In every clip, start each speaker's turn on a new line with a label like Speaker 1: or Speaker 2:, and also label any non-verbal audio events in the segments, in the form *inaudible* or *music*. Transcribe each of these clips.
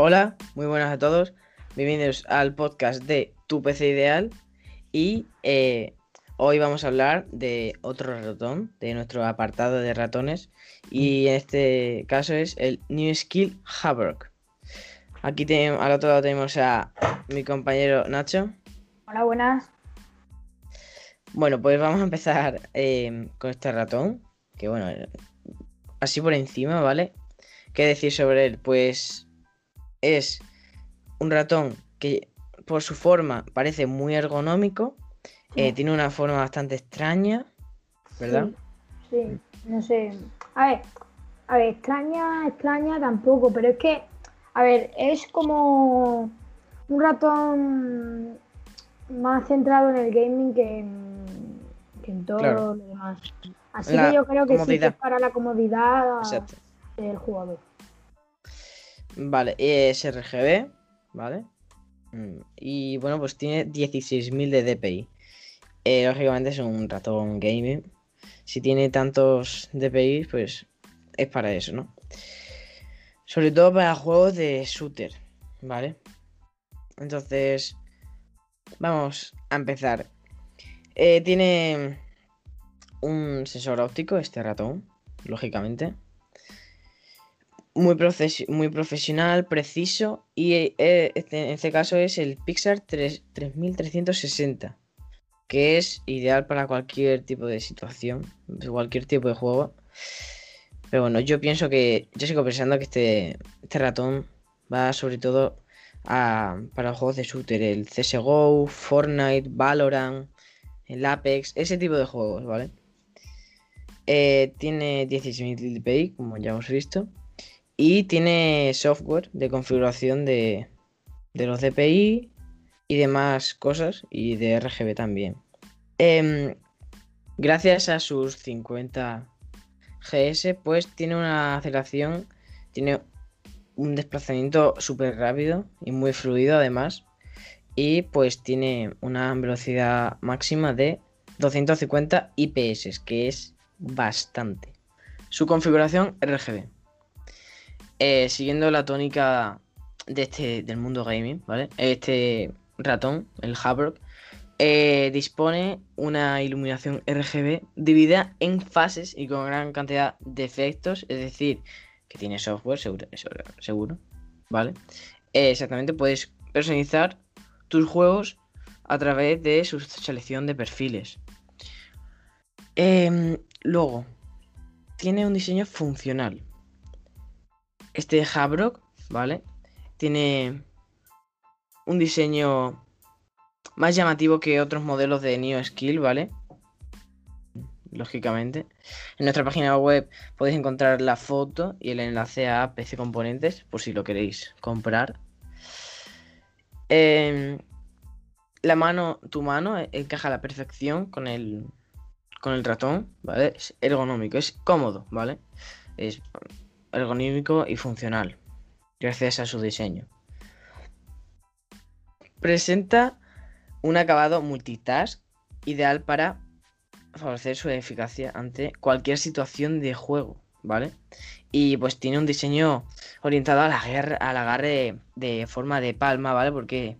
Speaker 1: Hola, muy buenas a todos. Bienvenidos al podcast de Tu PC Ideal. Y eh, hoy vamos a hablar de otro ratón, de nuestro apartado de ratones. Y en este caso es el New Skill Havok. Aquí tenemos, al otro lado tenemos a mi compañero Nacho.
Speaker 2: Hola, buenas.
Speaker 1: Bueno, pues vamos a empezar eh, con este ratón. Que bueno, así por encima, ¿vale? ¿Qué decir sobre él? Pues es un ratón que por su forma parece muy ergonómico. eh, tiene una forma bastante extraña, ¿verdad?
Speaker 2: Sí, sí, no sé. A ver, a ver, extraña, extraña tampoco, pero es que, a ver, es como un ratón más centrado en el gaming que en, que en todo
Speaker 1: Claro.
Speaker 2: lo demás. Así
Speaker 1: La
Speaker 2: que yo creo que sí que
Speaker 1: comodidad.
Speaker 2: es para la comodidad
Speaker 1: Exacto.
Speaker 2: del jugador.
Speaker 1: Vale, es RGB, ¿vale? Mm, Y bueno, pues tiene 16.000 de DPI. Eh, lógicamente es un ratón gaming. Si tiene tantos DPI, pues es para eso, ¿no? Sobre todo para juegos de shooter, ¿vale? Entonces, vamos a empezar. Eh, tiene un sensor óptico, este ratón, lógicamente muy, muy profesional, preciso y eh, este- en este caso es el Pixar 3 3360 que es ideal para cualquier tipo de situación, cualquier tipo de juego. Pero bueno, yo pienso que, yo sigo pensando que este, este ratón va sobre todo a, para los juegos de shooter, el CSGO, Fortnite, Valorant, el Apex, ese tipo de juegos, ¿vale? Eh, tiene 16.000 dpi, como ya hemos visto. Y tiene software de configuración de, de los DPI y demás cosas. Y de RGB también. Em, gracias a sus 50 GS, pues tiene una aceleración, tiene un desplazamiento súper rápido y muy fluido además. Y pues tiene una velocidad máxima de 250 IPS, que es bastante. Su configuración RGB. Eh, siguiendo la tónica de este, del mundo gaming, ¿vale? Este ratón, el Havok, eh, dispone una iluminación RGB dividida en fases y con gran cantidad de efectos, es decir, que tiene software seguro, seguro, seguro, ¿vale? Eh, exactamente, puedes personalizar tus juegos a través de su selección de perfiles. Em, luego, tiene un diseño funcional. Este Havok, ¿vale? Tiene un diseño más llamativo que otros modelos de Neo Skill, ¿vale? Lógicamente. En nuestra página web podéis encontrar la foto y el enlace a PC Componentes por si lo queréis comprar. Em, la mano, tu mano eh, encaja a la perfección con el, con el ratón, ¿vale? Es ergonómico, es cómodo, ¿vale? Es ergonómico y funcional, gracias a su diseño. Presenta un acabado multitask ideal para favorecer su eficacia ante cualquier situación de juego, ¿vale? Y pues tiene un diseño orientado a la guerra, al agarre de forma de palma, ¿vale? Porque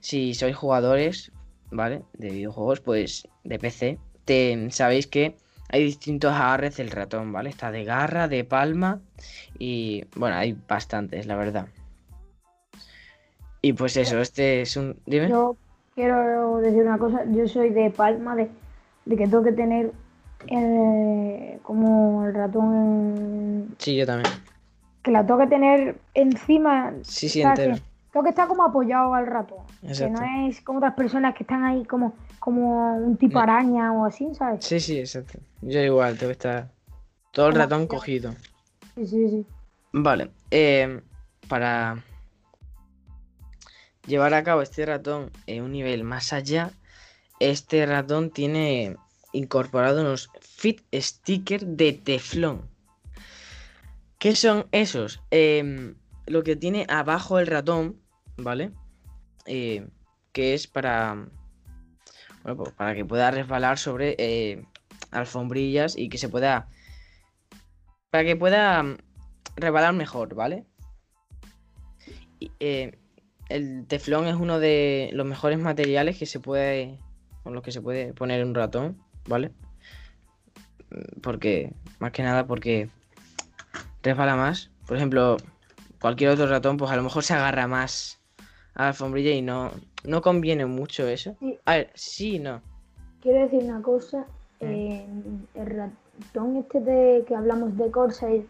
Speaker 1: si sois jugadores, ¿vale? De videojuegos, pues de PC, te, sabéis que hay distintos agarres del ratón, ¿vale? Está de garra, de palma y bueno, hay bastantes, la verdad. Y pues eso, este es un... Dime.
Speaker 2: Yo quiero decir una cosa, yo soy de Palma, de, de que tengo que tener eh, como el ratón,
Speaker 1: Sí, yo también.
Speaker 2: que la tengo que tener encima,
Speaker 1: Sí, sí, entero.
Speaker 2: Que tengo que estar como apoyado al ratón, que
Speaker 1: Exacto.
Speaker 2: no es como otras personas que están ahí como, como un tipo
Speaker 1: No.
Speaker 2: araña o así, ¿sabes?
Speaker 1: Sí, sí, exacto. Yo igual, tengo que estar todo el ratón cogido.
Speaker 2: Sí, sí, sí.
Speaker 1: Vale, eh, para llevar a cabo este ratón en un nivel más allá, este ratón tiene incorporado unos fit stickers de teflón. ¿Qué son esos? Em, lo que tiene abajo el ratón, ¿vale? Eh, que es para, pues para que pueda resbalar sobre eh, alfombrillas y que se pueda, para que pueda mm, resbalar mejor, ¿vale? eh, el teflón es uno de los mejores materiales que se puede, con los que se puede poner un ratón, ¿vale? Porque, más que nada porque resbala más. Por ejemplo, cualquier otro ratón, pues a lo mejor se agarra más a la alfombrilla y no, no conviene mucho eso.
Speaker 2: Sí.
Speaker 1: A ver, sí, no.
Speaker 2: Quiero decir una cosa. eh, el ratón este de que hablamos de Corsair,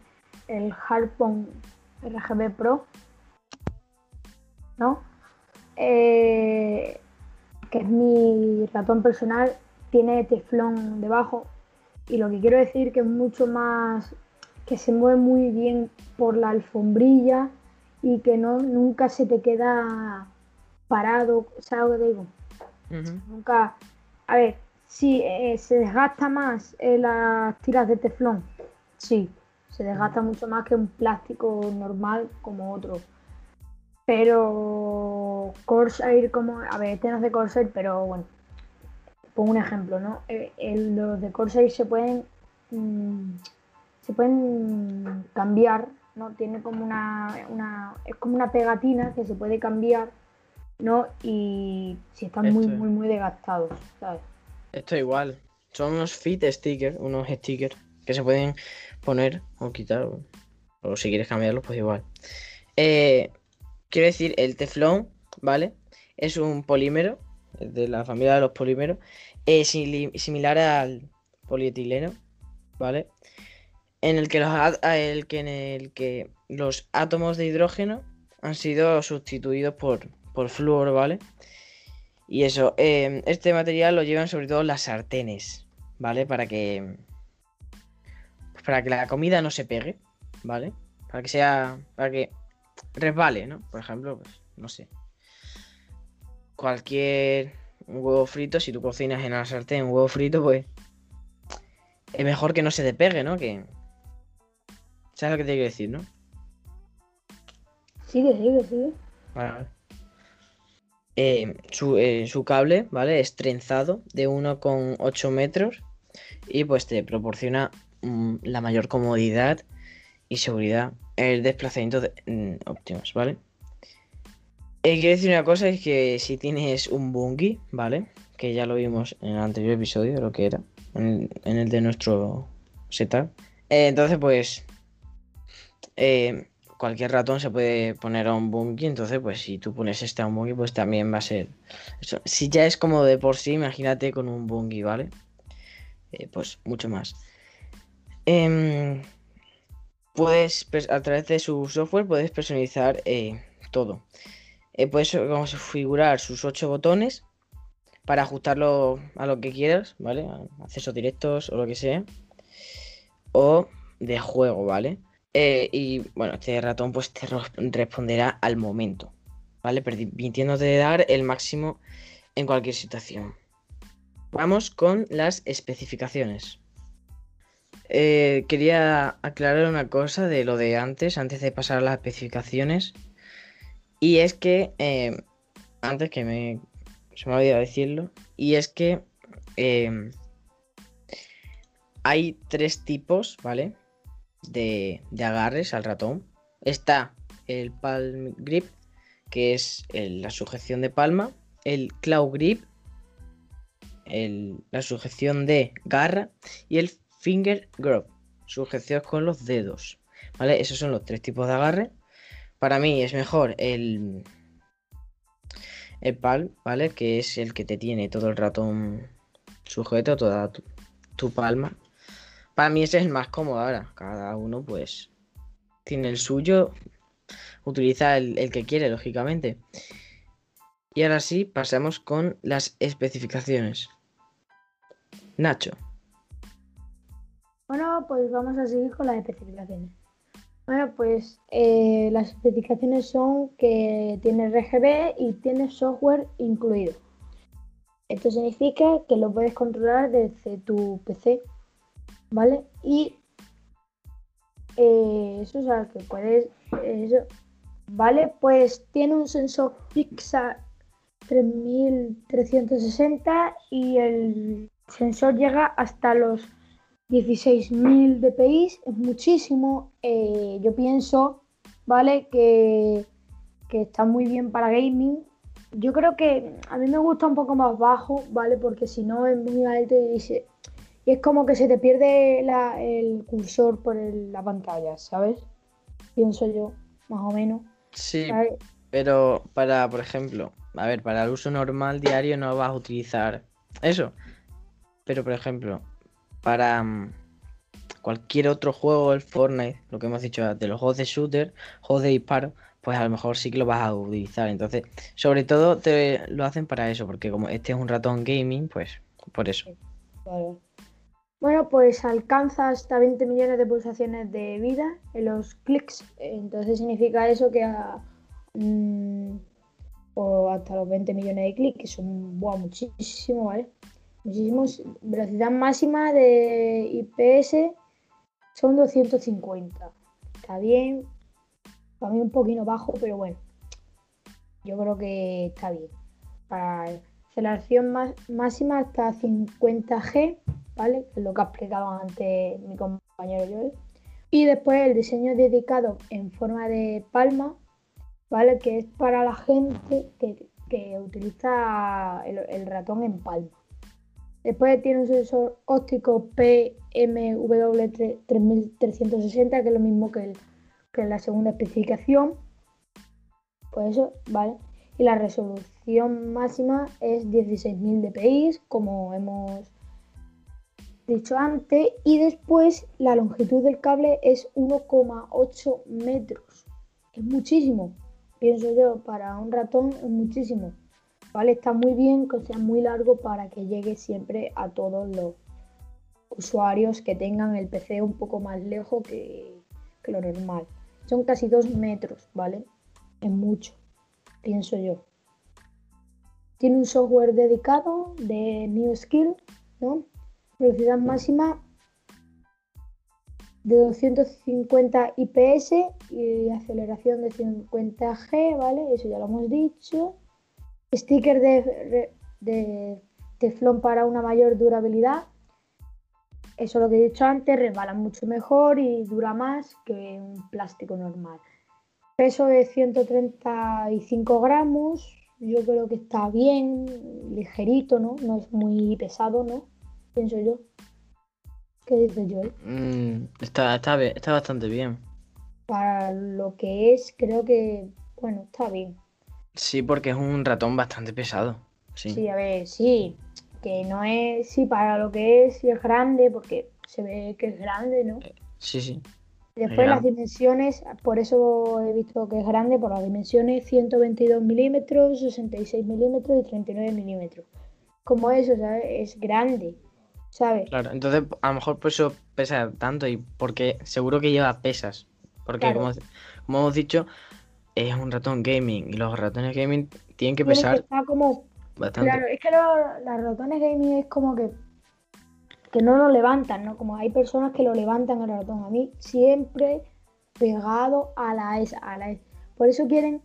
Speaker 2: el Harpon RGB Pro, ¿no? Eh, que es mi ratón personal, tiene teflón debajo. Y lo que quiero decir que es mucho más, que se mueve muy bien por la alfombrilla y que no nunca se te queda parado, ¿sabes lo que te digo? Nunca. A ver, sí, eh, se desgasta más eh, las tiras de teflón. Sí, se desgasta mucho más que un plástico normal como otro. Pero Corsair, como. A ver, este no es de Corsair, pero bueno. Pongo un ejemplo, ¿no? Eh, los de Corsair se pueden. mm, se pueden cambiar, ¿no? Tiene como una, una. Es como una pegatina que se puede cambiar, ¿no? Y si están muy,
Speaker 1: es.
Speaker 2: muy, muy desgastados, ¿sabes?
Speaker 1: Esto igual. Son unos fit stickers, unos stickers que se pueden poner o quitar. O, o si quieres cambiarlos, pues igual. Eh, quiero decir, el teflón, ¿vale? Es un polímero de la familia de los polímeros. eh, similar al polietileno, ¿vale? En el que los, el que, en el que los átomos de hidrógeno han sido sustituidos por, por flúor, ¿vale? Y eso, eh, este material lo llevan sobre todo las sartenes, ¿vale? Para que. pues para que la comida no se pegue, ¿vale? Para que sea. Para que resbale, ¿no? Por ejemplo, pues, no sé. Cualquier huevo frito, si tú cocinas en la sartén un huevo frito, pues. Es mejor que no se te pegue, ¿no? Que. ¿Sabes lo que te quiero decir, no?
Speaker 2: Sigue, sigue, sigue.
Speaker 1: Vale, vale. Eh, su, eh, su cable, ¿vale? Es trenzado de 1,8 metros y pues te proporciona mm, la mayor comodidad y seguridad el desplazamiento de- mm, óptimos, ¿vale? Eh, quiero decir una cosa, es que si tienes un bungee, ¿vale? Que ya lo vimos en el anterior episodio, lo que era, en el, en el de nuestro setup. Eh, entonces, pues, eh, cualquier ratón se puede poner a un bungee, entonces, pues, si tú pones este a un bungee, pues también va a ser... Si ya es como de por sí, imagínate con un bungee, ¿vale? Eh, pues, mucho más. Em, puedes, a través de su software, puedes personalizar eh, todo. Puedes configurar sus ocho botones para ajustarlo a lo que quieras, ¿vale? Accesos directos o lo que sea. O de juego, ¿vale? Eh, y bueno, este ratón pues te responderá al momento, ¿vale? Permitiéndote dar el máximo en cualquier situación. Vamos con las especificaciones. Eh, quería aclarar una cosa de lo de antes, antes de pasar a las especificaciones. Y es que, eh, antes que me, se me olvidado decirlo, y es que hay tres tipos, ¿vale? De, de agarres al ratón. Está el palm grip, que es la sujeción de palma, el claw grip, el- la sujeción de garra y el finger grip, sujeción con los dedos. ¿Vale? Esos son los tres tipos de agarre. Para mí es mejor el, el palm, ¿vale? Que es el que te tiene todo el ratón sujeto, toda tu palma. Para mí ese es el más cómodo ahora. Cada uno pues tiene el suyo. Utiliza el, que quiere, lógicamente. Y ahora sí, pasamos con las especificaciones. Nacho.
Speaker 2: Bueno, pues vamos a seguir con las especificaciones. Bueno, pues eh, las especificaciones son que tiene RGB y tiene software incluido. Esto significa que lo puedes controlar desde tu PC, ¿vale? Y eh, eso es algo que puedes, eso, ¿vale? Pues tiene un sensor Pixar 3360 y el sensor llega hasta los 16.000 dpi, es muchísimo. Eh, yo pienso, ¿vale? Que, que está muy bien para gaming. Yo creo que a mí me gusta un poco más bajo, ¿vale? Porque si no es muy alto y, se- y es como que se te pierde la- el cursor por el- la pantalla, ¿sabes? Pienso yo, más o menos.
Speaker 1: Sí,
Speaker 2: ¿sabes?
Speaker 1: pero para, por ejemplo, a ver, para el uso normal diario no vas a utilizar eso. Pero, por ejemplo, para mm, cualquier otro juego, el Fortnite, lo que hemos dicho, de los juegos de shooter, juegos de disparo, pues a lo mejor sí que lo vas a utilizar. Entonces, sobre todo te lo hacen para eso, porque como este es un ratón gaming, pues por eso.
Speaker 2: Vale. Bueno, pues alcanza hasta 20 millones de pulsaciones de vida en los clics. Entonces significa eso que mm, hasta los 20 millones de clics, que son buah, muchísimo, ¿vale? Muchísimos. Velocidad máxima de IPS son 250. Está bien. Para mí un poquito bajo, pero bueno. Yo creo que está bien. Para aceleración máxima hasta 50G, lo que ha explicado antes mi compañero Joel. Y después el diseño dedicado en forma de palma, ¿vale? Que es para la gente que, que utiliza el, el ratón en palma. Después tiene un sensor óptico PMW3360, que es lo mismo que, el- que la segunda especificación. Pues eso, ¿vale? Y la resolución máxima es 16.000 dpi, como hemos dicho antes. Y después la longitud del cable es 1,8 metros. Es muchísimo, pienso yo, para un ratón es muchísimo. ¿Vale? Está muy bien que sea muy largo para que llegue siempre a todos los usuarios que tengan el PC un poco más lejos que, que lo normal. Son casi 2 metros, ¿vale? Es mucho, pienso yo. Tiene un software dedicado de New Skill, ¿no? Velocidad máxima de 250 IPS y aceleración de 50G, ¿vale? Eso ya lo hemos dicho. Sticker de, de teflón para una mayor durabilidad. Eso lo que he dicho antes, resbala mucho mejor y dura más que un plástico normal. Peso de 135 gramos, yo creo que está bien, ligerito, ¿no? No es muy pesado, ¿no? Pienso yo. ¿Qué dice Joel?
Speaker 1: Mm, está, está, está bastante bien.
Speaker 2: Para lo que es, creo que, bueno, está bien.
Speaker 1: Sí, porque es un ratón bastante pesado. Sí.
Speaker 2: Sí, a ver, sí, que no es, sí, para lo que es, sí es grande, porque se ve que es grande, ¿no?
Speaker 1: Sí, sí.
Speaker 2: Después las dimensiones, por eso he visto que es grande, por las dimensiones 122 milímetros, 66 milímetros y 39 milímetros. Como eso, ¿sabes? Es grande, ¿sabes?
Speaker 1: Claro, entonces a lo mejor por eso pesa tanto y porque seguro que lleva pesas. Porque
Speaker 2: Claro.
Speaker 1: como, como hemos dicho, es un ratón gaming y los ratones gaming tienen que pesar
Speaker 2: estar como
Speaker 1: bastante.
Speaker 2: Claro, es que los, los ratones gaming es como que, que no lo levantan, ¿no? Como hay personas que lo levantan el ratón. A mí siempre pegado a la S, a la S. Por eso quieren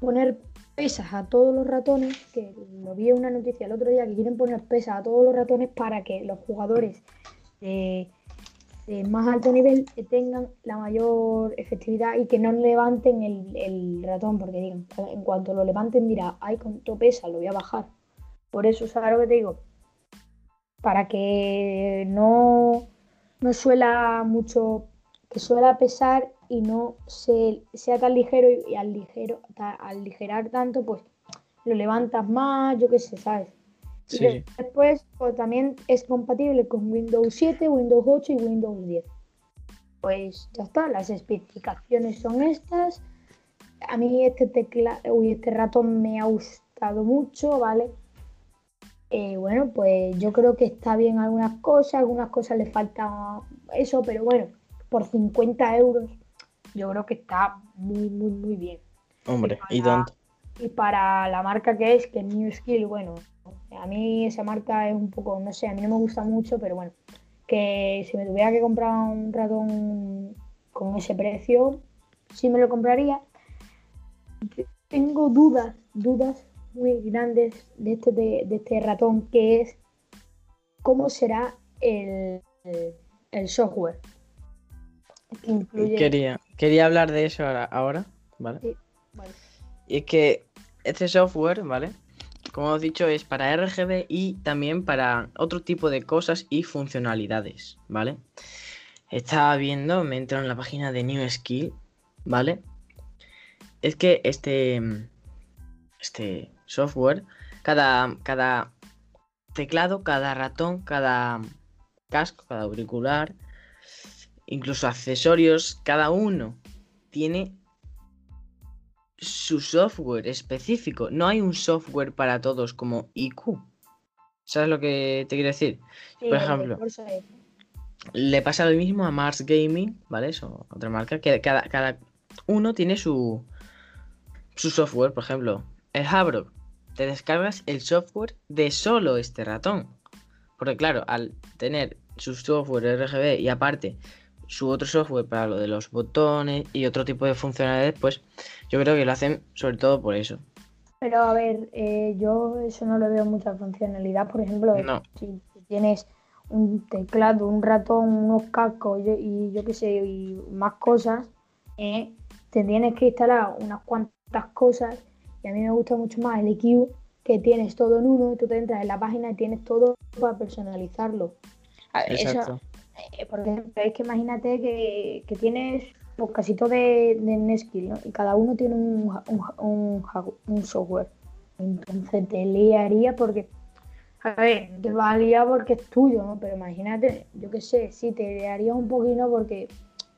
Speaker 2: poner pesas a todos los ratones, que lo vi en una noticia el otro día, que quieren poner pesas a todos los ratones para que los jugadores de, más alto nivel tengan la mayor efectividad y que no levanten el, el ratón, porque digan, en cuanto lo levanten, mira, ay, cuánto pesa, lo voy a bajar. Por eso, ¿sabes lo que te digo? Para que no, no suela mucho, que suela pesar y no se, sea tan ligero y, y al ligero, ta- al ligerar tanto, pues lo levantas más, yo qué sé, ¿sabes?
Speaker 1: Sí,
Speaker 2: de- después, pues también es compatible con Windows 7, Windows 8 y Windows 10. Pues ya está, las especificaciones son estas. A mí este tecla, uy, este ratón me ha gustado mucho, ¿vale? Eh, bueno, pues yo creo que está bien algunas cosas, algunas cosas le falta eso, pero bueno, por 50 euros yo creo que está muy, muy, muy bien.
Speaker 1: Hombre, y
Speaker 2: para-
Speaker 1: tanto.
Speaker 2: Y para la marca que es, que es New Skill, bueno, a mí esa marca es un poco, no sé, a mí no me gusta mucho, pero bueno, que si me tuviera que comprar un ratón con ese precio, sí me lo compraría. Tengo dudas, dudas muy grandes de este, de, de este ratón, que es cómo será el, el- el software. Que incluye...
Speaker 1: Quería, quería hablar de eso ahora, ahora, ¿vale?
Speaker 2: Sí, vale.
Speaker 1: Y es que este software, ¿vale? Como he dicho, es para RGB y también para otro tipo de cosas y funcionalidades, ¿vale? Estaba viendo, me entro en la página de New Skill, ¿vale? Es que este, este software, cada, cada teclado, cada ratón, cada casco, cada auricular, incluso accesorios, cada uno tiene su software específico. No hay un software para todos como IQ. ¿Sabes lo que te quiero decir? Por ejemplo, le pasa lo mismo a Mars Gaming, ¿vale? Eso, otra marca, que cada, cada uno tiene su, su software. Por ejemplo, el Habrock. Te descargas el software de solo este ratón. Porque claro, al tener su software RGB y aparte su otro software para lo de los botones y otro tipo de funcionalidades, pues yo creo que lo hacen sobre todo por eso.
Speaker 2: Pero a ver, eh, yo eso no le veo mucha funcionalidad. Por ejemplo, si tienes un teclado, un ratón, unos cascos y, yo qué sé, y más cosas, eh, te tienes que instalar unas cuantas cosas. Y a mí me gusta mucho más el EQ, que tienes todo en uno, y tú te entras en la página y tienes todo para personalizarlo. Exacto. Eh, porque es que imagínate que, tienes pues, casi todo de, de ¿no? Y cada uno tiene un, un, software. Entonces te liaría porque, a ver, te va a liar porque es tuyo, ¿no? Pero imagínate, yo qué sé, sí, te liaría un poquito porque,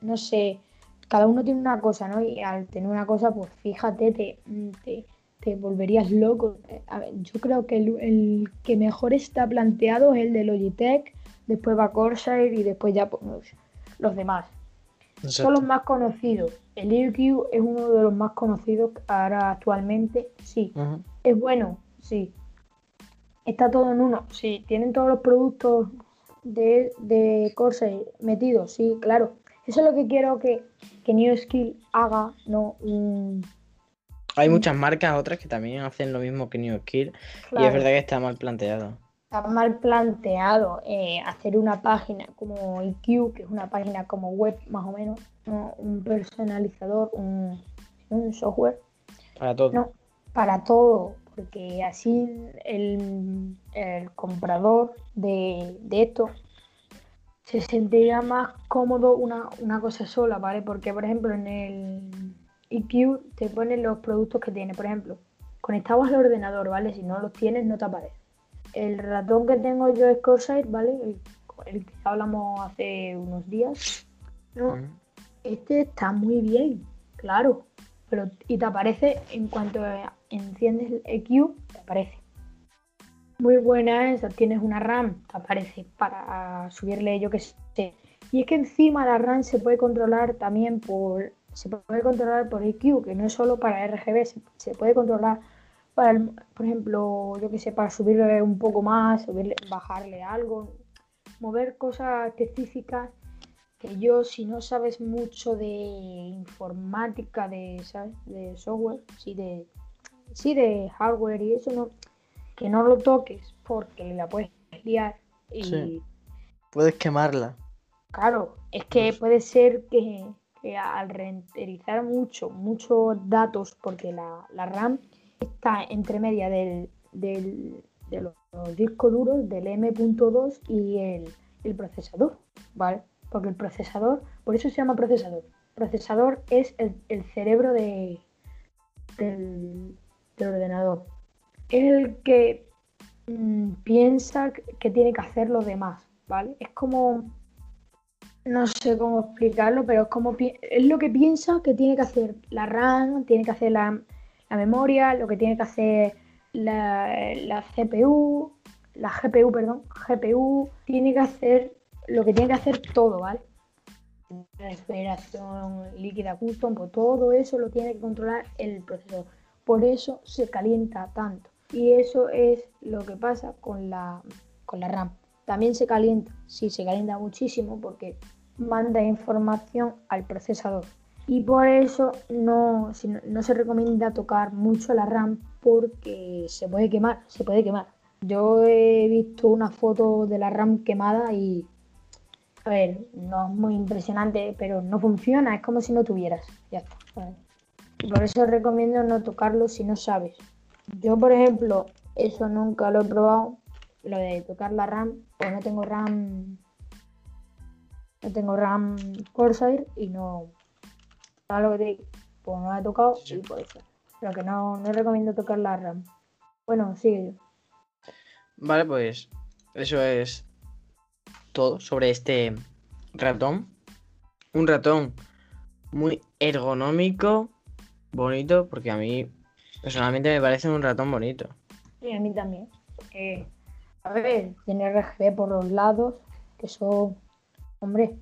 Speaker 2: no sé, cada uno tiene una cosa, ¿no? Y al tener una cosa, pues fíjate, te, te, te volverías loco. A ver, yo creo que el, el, que mejor está planteado es el de Logitech después va Corsair y después ya pues, los demás. Son los más conocidos. El EQ es uno de los más conocidos ahora actualmente, sí. Es bueno, sí. Está todo en uno, sí. Tienen todos los productos de, de Corsair metidos, sí, claro. Eso es lo que quiero que, que New Skill haga, ¿no?
Speaker 1: Hay muchas marcas, otras que también hacen lo mismo que New Skill. Y es verdad que está mal planteado
Speaker 2: está mal planteado eh, hacer una página como IQ, que es una página como web más o menos, un personalizador, un, software.
Speaker 1: Para todo.
Speaker 2: No, para todo, porque así el, comprador de, esto se sentiría más cómodo una, una cosa sola, ¿vale? Porque, por ejemplo, en el IQ te ponen los productos que tiene, por ejemplo, conectados al ordenador, ¿vale? Si no los tienes, no te aparece el ratón que tengo yo es Corsair, ¿vale? El, que hablamos hace unos días. No, este está muy bien, claro. Pero, y te aparece en cuanto enciendes el EQ, te aparece. Muy buena esa, tienes una RAM, te aparece para subirle, yo que sé. Y es que encima la RAM se puede controlar también por. Se puede controlar por EQ, que no es solo para RGB, se puede controlar para, por ejemplo, yo que sé, para subirle un poco más, subirle, bajarle algo, mover cosas específicas que yo, si no sabes mucho de informática, de, de software, sí de, sí de hardware y eso, no, que no lo toques porque la puedes liar y...
Speaker 1: Puedes quemarla.
Speaker 2: Claro, es que puede ser que, al renderizar mucho, muchos datos, porque la, la RAM está entre media del, de los, discos duros, del M.2 y el, procesador, ¿vale? Porque el procesador, por eso se llama procesador. Procesador es el, cerebro de, del, ordenador. Es el que mm, piensa que tiene que hacer los demás, ¿vale? Es como, no sé cómo explicarlo, pero es como, es lo que piensa que tiene que hacer la RAM, tiene que hacer la, la memoria, lo que tiene que hacer la, CPU, la GPU, perdón, GPU, tiene que hacer lo que tiene que hacer todo, ¿vale? Refrigeración líquida custom, pues todo eso lo tiene que controlar el procesador. Por eso se calienta tanto. Y eso es lo que pasa con la, con la RAM. También se calienta, sí, se calienta muchísimo porque manda información al procesador y por eso no, no se recomienda tocar mucho la RAM porque se puede quemar, se puede quemar. Yo he visto una foto de la RAM quemada y, a ver, no es muy impresionante, pero no funciona, es como si no tuvieras. Ya está. Y por eso recomiendo no tocarlo si no sabes. Yo, por ejemplo, eso nunca lo he probado. Lo de tocar la RAM, pues no tengo RAM. No tengo RAM Corsair y no. ¿Sabes lo que te digo? Pues no la he tocado
Speaker 1: Sí, sí.
Speaker 2: y por eso. Pero que no, no recomiendo tocar la RAM. Bueno, sigue yo.
Speaker 1: Vale, pues eso es todo sobre este ratón. Un ratón muy ergonómico, bonito, porque a mí personalmente me parece un ratón bonito.
Speaker 2: Y a mí también. Eh, a ver, tiene RGB por los lados, que eso, hombre,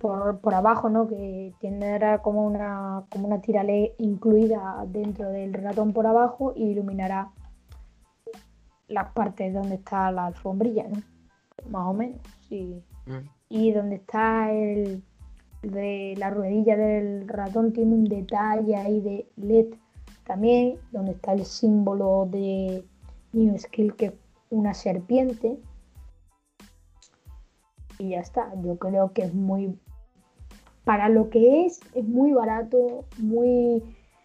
Speaker 2: por, por abajo, ¿no? Que tendrá como una, como una tira LED incluida dentro del ratón por abajo y iluminará las partes donde está la alfombrilla, ¿no? Más o menos, sí.
Speaker 1: Mm.
Speaker 2: Y donde está el de la ruedilla del ratón tiene un detalle ahí de LED también, donde está el símbolo de New Skill que es una serpiente. Y ya está, yo creo que es muy para lo que es, es muy barato, muy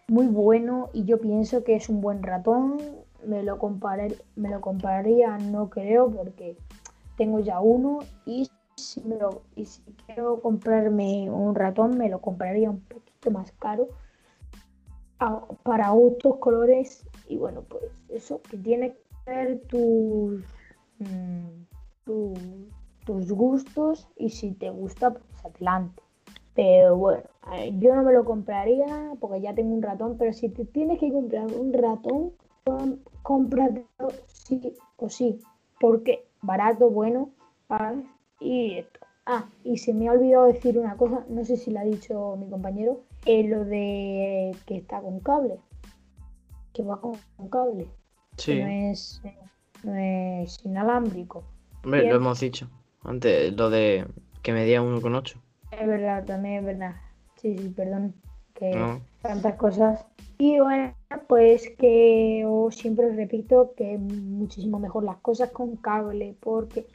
Speaker 2: muy bueno y yo pienso que es un buen ratón. Me lo comparar- me lo compraría, no creo, porque tengo ya uno y si, quiero comprarme un ratón, me lo compraría un poquito más caro para gustos, colores y bueno, pues eso, que tiene que ver tus, mm, tu- tus gustos y si te gusta, pues adelante. Pero bueno, yo no me lo compraría porque ya tengo un ratón, pero si te tienes que comprar un ratón, cómpratelo sí o sí, porque barato, bueno, ¿sabes? Y esto. Ah, y se me ha olvidado decir una cosa, no sé si la ha dicho mi compañero, eh, lo de que está con cable, que va con, con cable,
Speaker 1: Sí,
Speaker 2: no es, no es inalámbrico.
Speaker 1: hombre, lo hemos dicho antes, lo de que medía 1,8.
Speaker 2: Es verdad, también es verdad. Sí, sí, perdón. Que
Speaker 1: No.
Speaker 2: tantas cosas. Y bueno, pues que os siempre os repito que muchísimo mejor las cosas con cable porque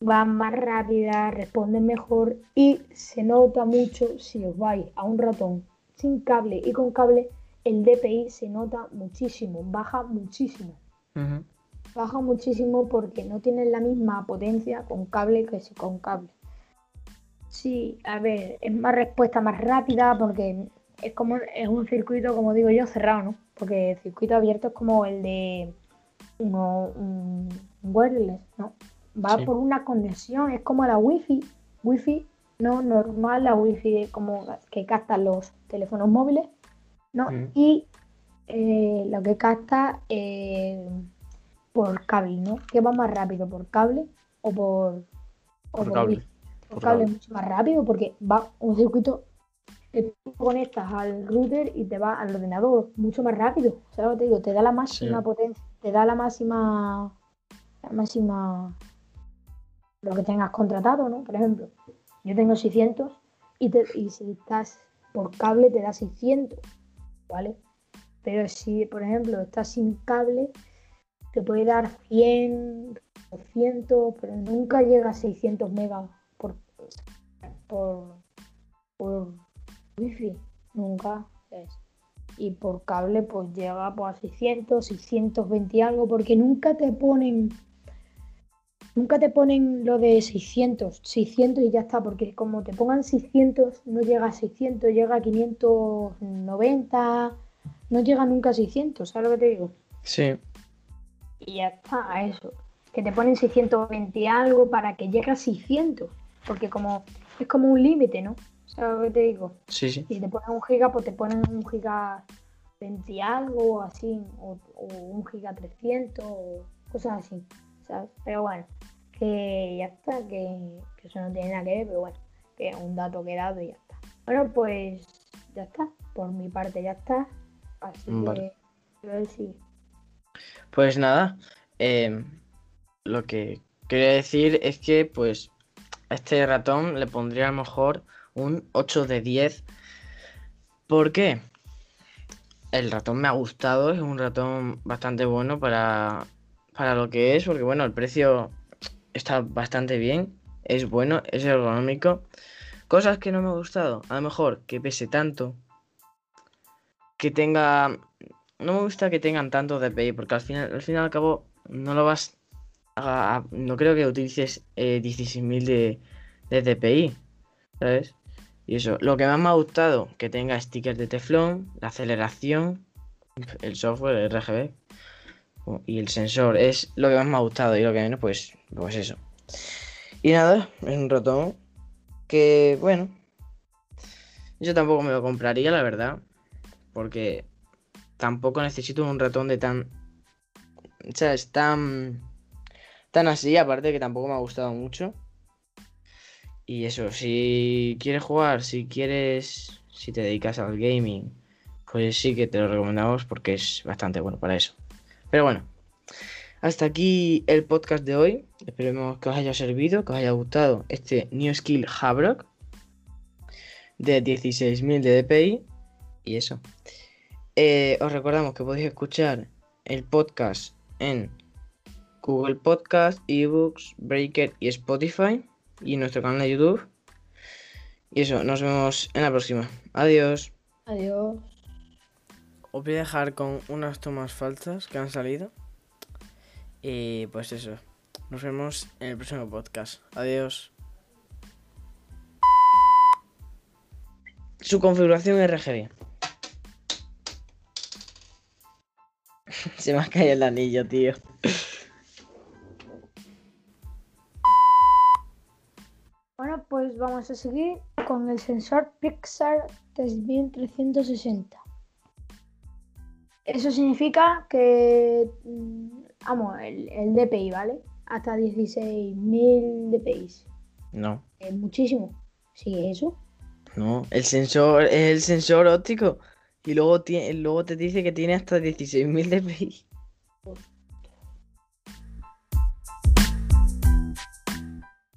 Speaker 2: van más rápidas, responden mejor y se nota mucho si os vais a un ratón sin cable y con cable, el DPI se nota muchísimo, baja muchísimo. Baja muchísimo porque no tienen la misma potencia con cable que si con cable. Sí, a ver, es más respuesta más rápida porque es como es un circuito, como digo yo, cerrado, ¿no? Porque el circuito abierto es como el de uno, un wireless, ¿no? Va
Speaker 1: Sí.
Speaker 2: por una conexión, es como la wifi, wifi no normal, la wifi de como que captan los teléfonos móviles, ¿no?
Speaker 1: Mm.
Speaker 2: Y eh, lo que capta eh, por cable, ¿no? ¿Qué va más rápido, por cable o por, o
Speaker 1: Por cable.
Speaker 2: wifi? Por cable mucho más rápido porque va un circuito que tú conectas al router y te va al ordenador mucho más rápido. ¿Sabes lo que te digo? Te da la máxima
Speaker 1: Sí.
Speaker 2: potencia, te da la máxima, la máxima, lo que tengas contratado, ¿no? Por ejemplo, yo tengo 600 y, te- y si estás por cable te da 600, ¿vale? Pero si, por ejemplo, estás sin cable, te puede dar 100, 200, pero nunca llega a 600 megas por, wifi, nunca es. Y por cable pues llega pues, a 600, 620 y algo, porque nunca te ponen, nunca te ponen lo de 600, 600 y ya está, porque como te pongan 600, no llega a 600, llega a 590, no llega nunca a 600, ¿sabes lo que te digo?
Speaker 1: Sí,
Speaker 2: Y ya está, a eso. Que te ponen 620 y algo para que llegue a 600. Porque como es como un límite, ¿no? ¿Sabes lo que te digo?
Speaker 1: sí, sí.
Speaker 2: Si te ponen un giga, pues te ponen un giga 20 y algo o así. O, o un giga 300 o cosas así. ¿Sabes? Pero bueno, que ya está, que, que eso no tiene nada que ver, pero bueno, que es un dato que he dado y ya está. Bueno, pues ya está. Por mi parte ya está. Así
Speaker 1: Vale.
Speaker 2: que a ver si
Speaker 1: Pues nada, eh, lo que quería decir es que pues a este ratón le pondría a lo mejor un 8 de 10. ¿Por qué? El ratón me ha gustado, es un ratón bastante bueno para, para lo que es, porque bueno, el precio está bastante bien, es bueno, es ergonómico. Cosas que no me ha gustado, a lo mejor que pese tanto. que tenga. No me gusta que tengan tanto DPI, porque al final, al fin y al cabo, no lo vas no creo que utilices eh, 16.000 de, de DPI, ¿sabes? Y eso, lo que más me ha gustado, que tenga stickers de teflón, la aceleración, el software, el RGB y el sensor, es lo que más me ha gustado y lo que menos, pues, pues eso. Y nada, es un ratón que, bueno, yo tampoco me lo compraría, la verdad, porque tampoco necesito un ratón de tan, o sea, es tan, tan así, aparte que tampoco me ha gustado mucho. Y eso, si quieres jugar, si quieres, si te dedicas al gaming, pues sí que te lo recomendamos porque es bastante bueno para eso. Pero bueno, hasta aquí el podcast de hoy. Esperemos que os haya servido, que os haya gustado este New Skill Havrock de 16.000 de DPI. Y eso. Eh, os recordamos que podéis escuchar el podcast en Google Podcast, eBooks, Breaker y Spotify y nuestro canal de YouTube. Y eso, nos vemos en la próxima. Adiós.
Speaker 2: Adiós.
Speaker 1: Os voy a dejar con unas tomas falsas que han salido. Y pues eso. Nos vemos en el próximo podcast. Adiós. Su configuración RGB. *laughs* Se me ha caído el anillo, tío.
Speaker 2: Seguir con el sensor Pixar 3360. Eso significa que, mm, vamos, el, el DPI, ¿vale? Hasta 16.000 DPI.
Speaker 1: No,
Speaker 2: Es muchísimo. Sí, eso.
Speaker 1: no. El sensor es el sensor óptico. Y luego, tiene, luego te dice que tiene hasta 16.000 dpi.